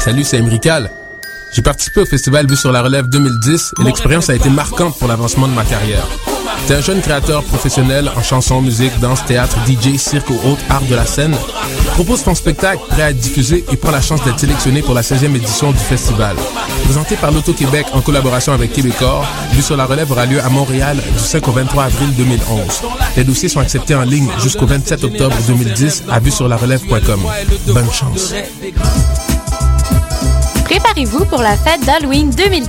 Salut, c'est Emrical. J'ai participé au festival Vue sur la Relève 2010 et l'expérience a été marquante pour l'avancement de ma carrière. T'es un jeune créateur professionnel en chanson, musique, danse, théâtre, DJ, cirque ou autres arts de la scène. Propose ton spectacle prêt à être diffusé et prends la chance d'être sélectionné pour la 16e édition du festival. Présenté par l'Auto-Québec en collaboration avec Québecor, Vue sur la Relève aura lieu à Montréal du 5 au 23 avril 2011. Les dossiers sont acceptés en ligne jusqu'au 27 octobre 2010 à vue sur la relève.com. Bonne chance. Préparez-vous pour la fête d'Halloween 2010.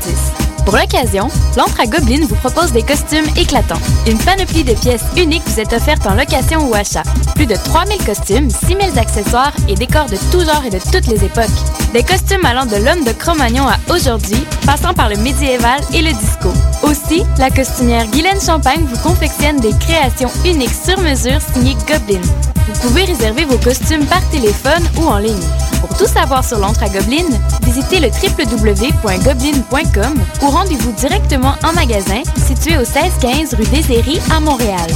Pour l'occasion, l'Entre à Goblin vous propose des costumes éclatants. Une panoplie de pièces uniques vous est offerte en location ou achat. Plus de 3000 costumes, 6000 accessoires et décors de tout genre et de toutes les époques. Des costumes allant de l'homme de Cro-Magnon à aujourd'hui, passant par le médiéval et le disco. Aussi, la costumière Guylaine Champagne vous confectionne des créations uniques sur mesure signées Goblin. Vous pouvez réserver vos costumes par téléphone ou en ligne. Pour tout savoir sur l'Entre à Goblin, visitez le www.goblin.com ou rendez-vous directement en magasin situé au 1615 rue Airies à Montréal.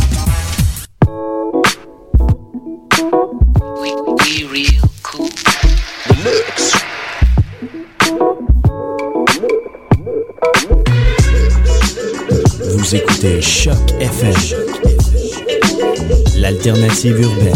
Vous écoutez Choc FM, l'alternative urbaine.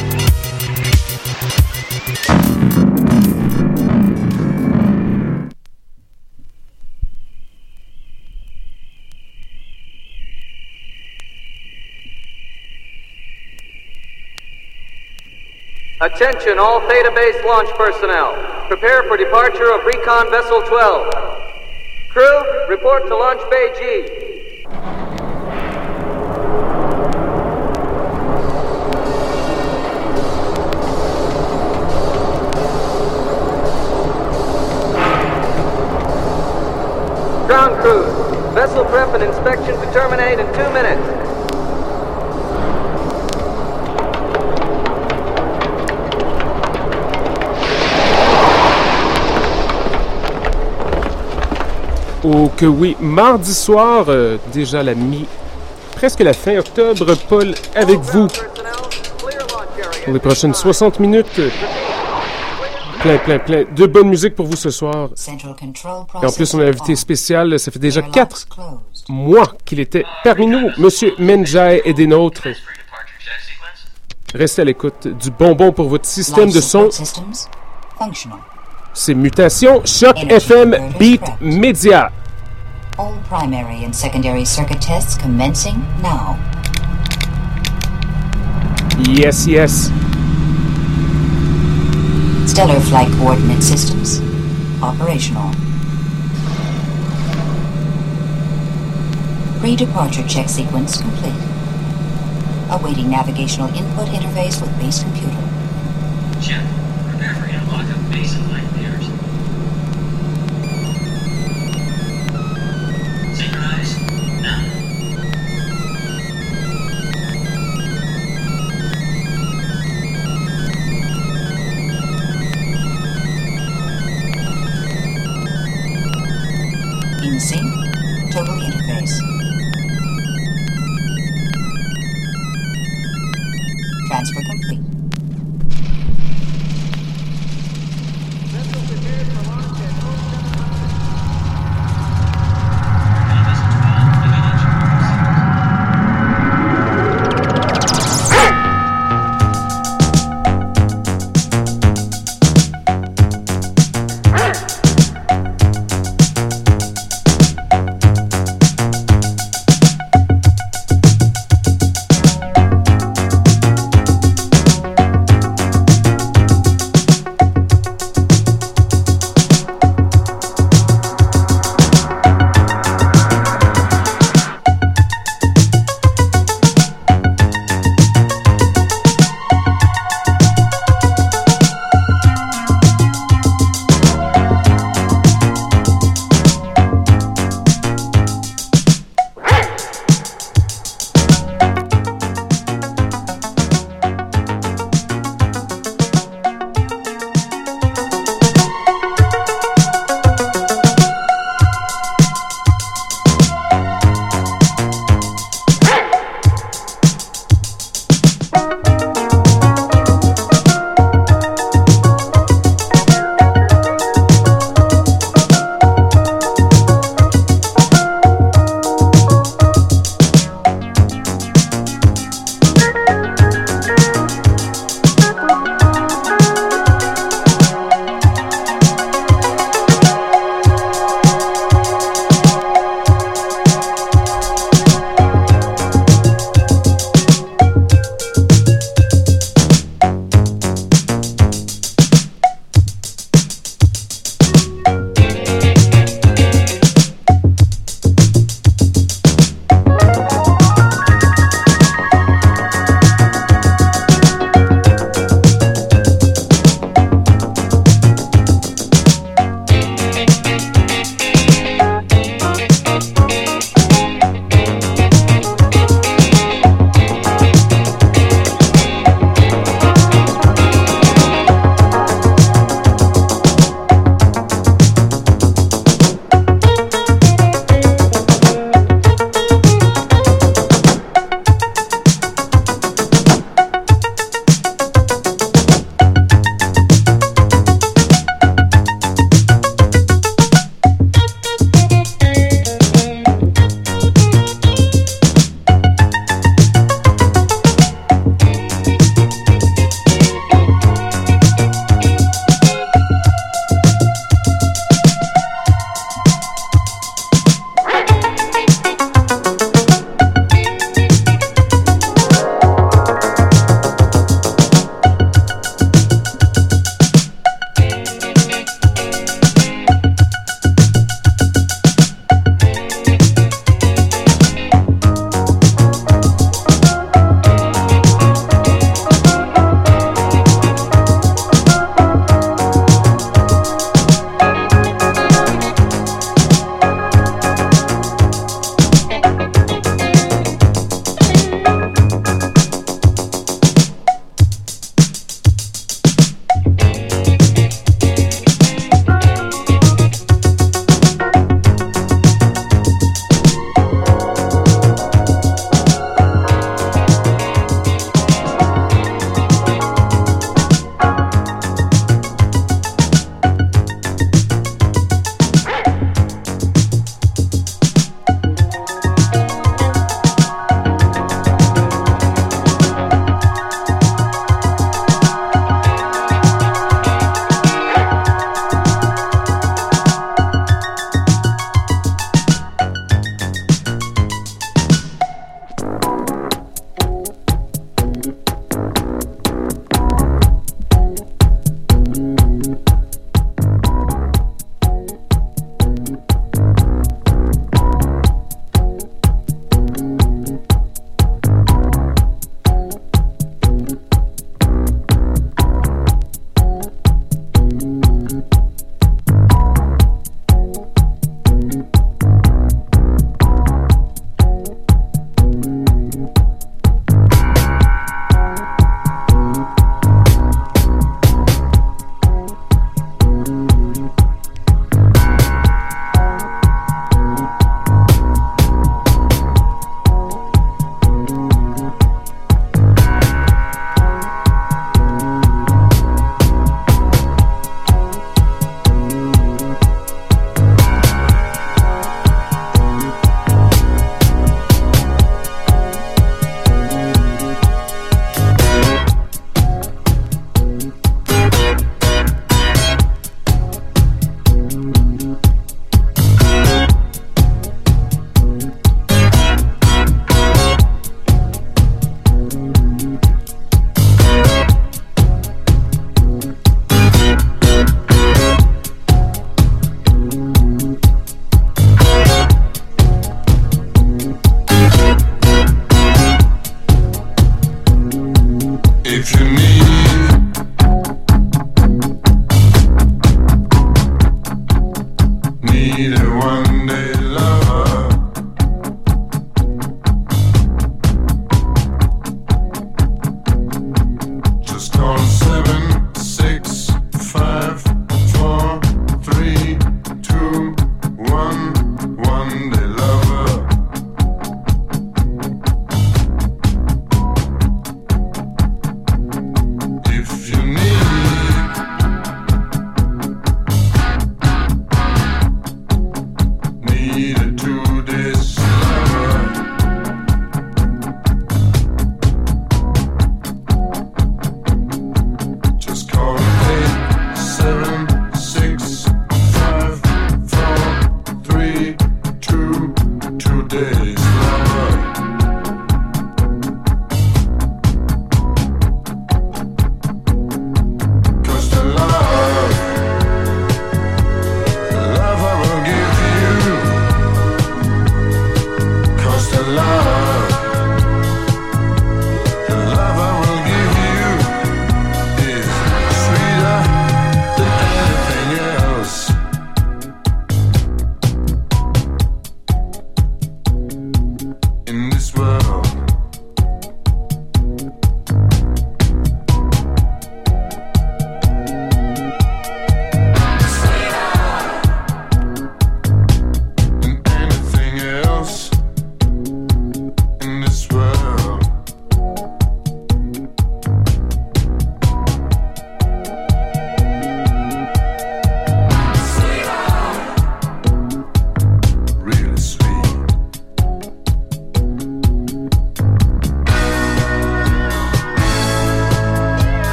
Attention all Theta Base launch personnel. Prepare for departure of Recon Vessel 12. Crew, report to Launch Bay G. Ground crew, vessel prep and inspection to terminate in two minutes. Oh que oui, mardi soir, euh, déjà la mi... presque la fin octobre, Paul avec vous pour les prochaines 60 minutes. Plein, plein, plein de bonne musique pour vous ce soir. Et en plus, on a un invité spécial, ça fait déjà 4 mois qu'il était parmi nous, Monsieur Menjai et des nôtres. Restez à l'écoute du bonbon pour votre système de son. C'est Mutation, Choc FM, Beat Media. All primary and secondary circuit tests commencing now. Yes, yes. Stellar flight coordinate systems operational. Pre-departure check sequence complete. Awaiting navigational input interface with base computer. Check. Prepare for unlock of base and line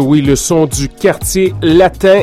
oui, le son du quartier latin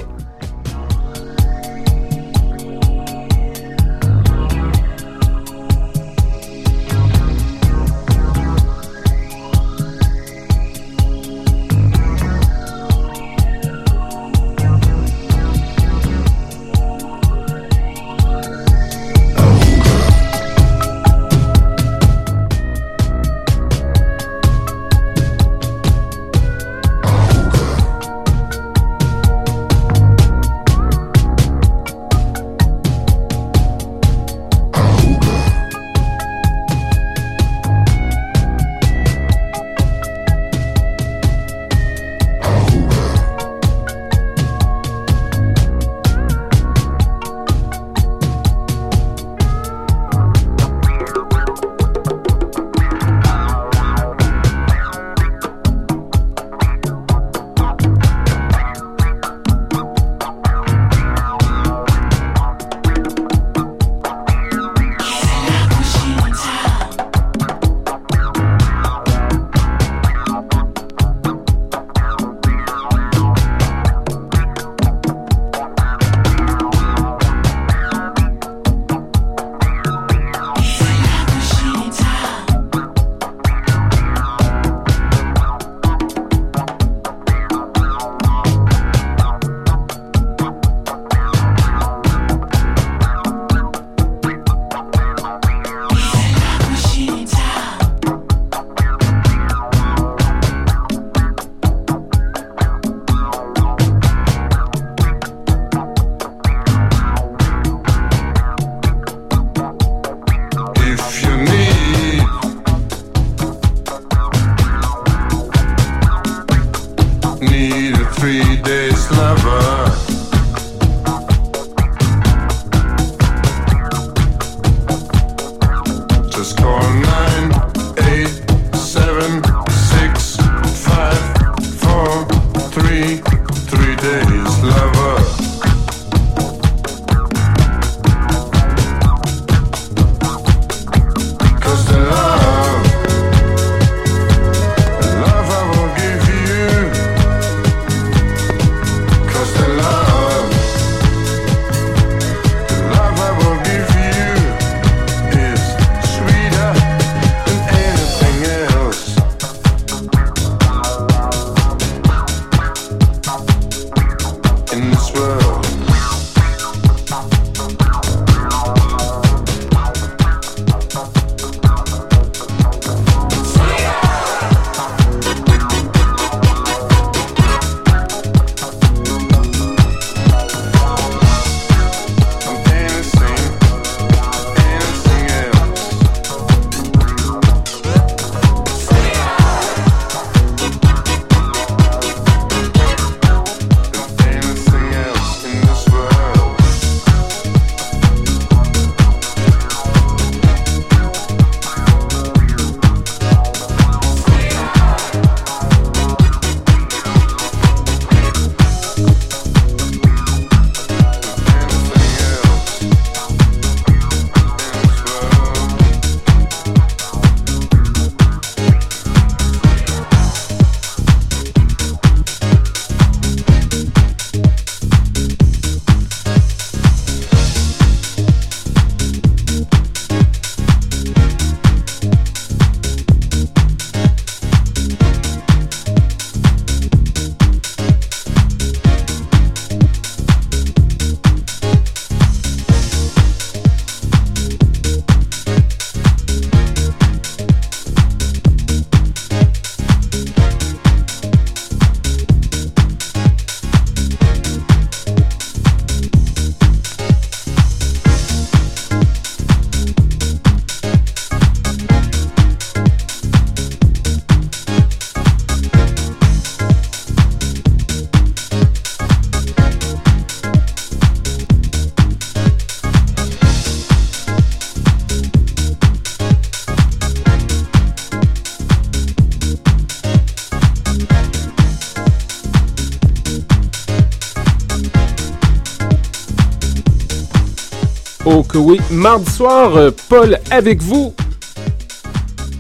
oui, mardi soir, euh, Paul avec vous.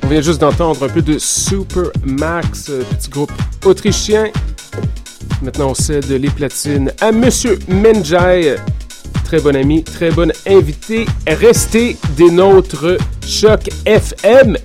On vient juste d'entendre un peu de Super Max, euh, petit groupe autrichien. Maintenant, on cède les platines à Monsieur Menjai. Très bon ami, très bon invité. Restez des nôtres. Choc FM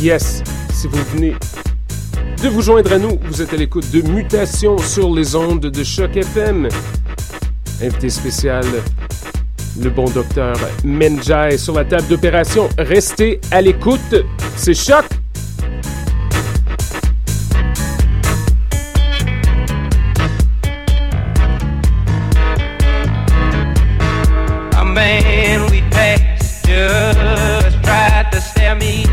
Yes, si vous venez de vous joindre à nous, vous êtes à l'écoute de Mutation sur les ondes de Choc FM. Invité spécial, le bon docteur Menjai sur la table d'opération. Restez à l'écoute, c'est Choc! man tried to me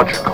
logical.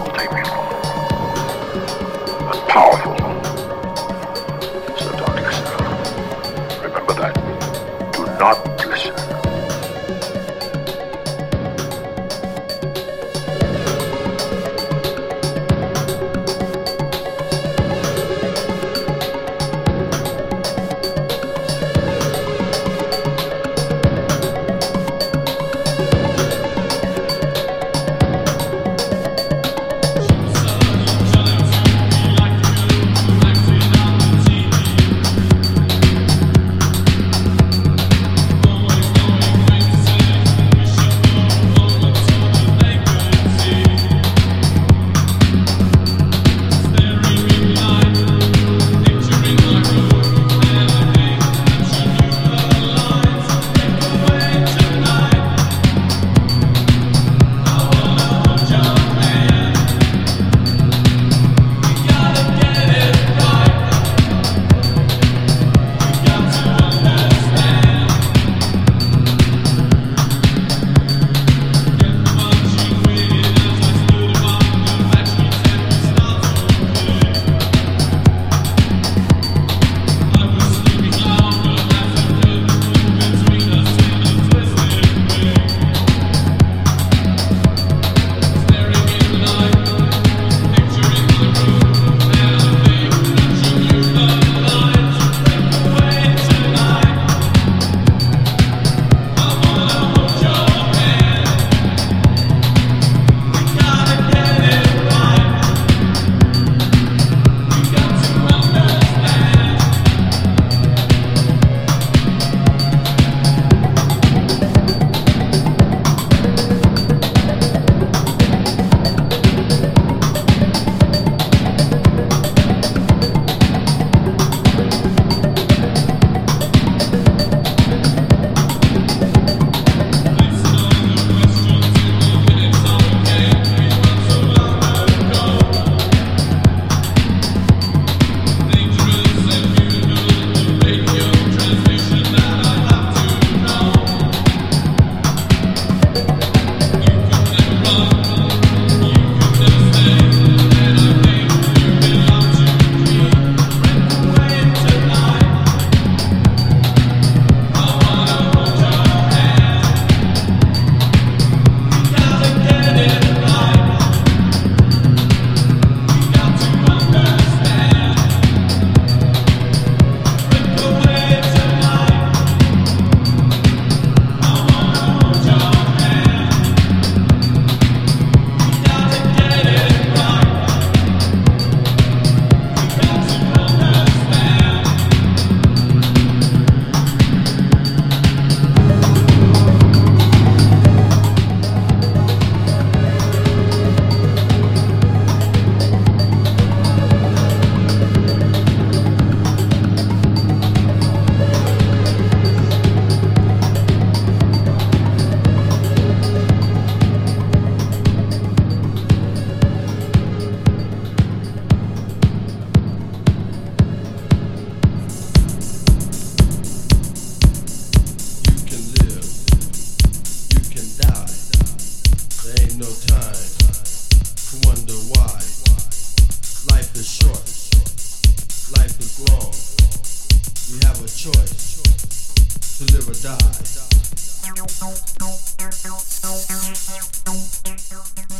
to live or die.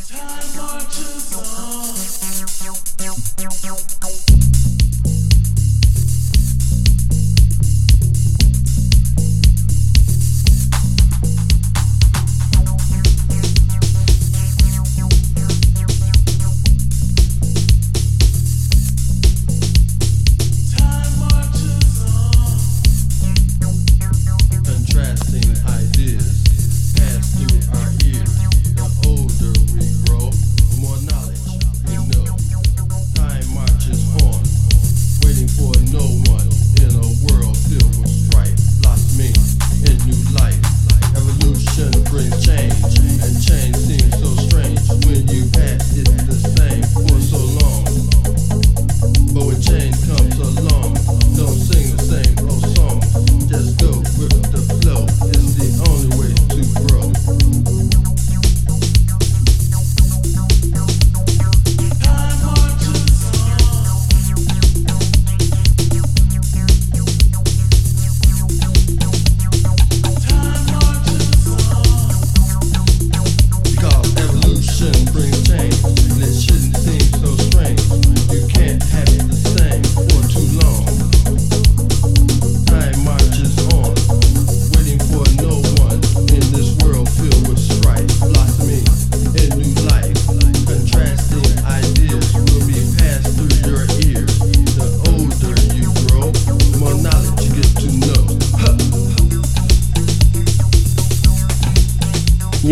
Time marches on.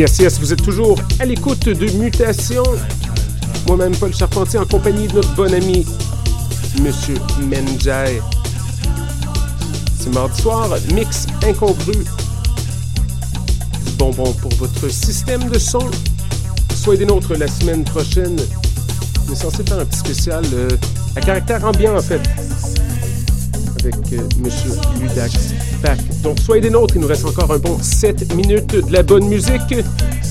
Yes, yes, vous êtes toujours à l'écoute de Mutation. Moi-même, Paul Charpentier, en compagnie de notre bon ami, Monsieur Menjay. C'est mardi soir, mix incongru. Bonbon pour votre système de son. Soyez des nôtres la semaine prochaine. On est censé faire un petit spécial euh, à caractère ambiant, en fait, avec euh, Monsieur Ludax Pack. Donc, soyez des nôtres, il nous reste encore un bon 7 minutes de la bonne musique.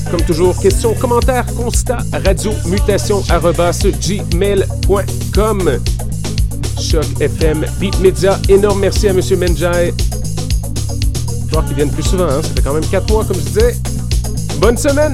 Comme toujours, questions, commentaires, constats, radio, mutation, gmail.com. Choc FM, Beat Media. Énorme merci à Monsieur Menjay. Voir qu'ils viennent plus souvent, hein? ça fait quand même 4 mois, comme je disais. Bonne semaine!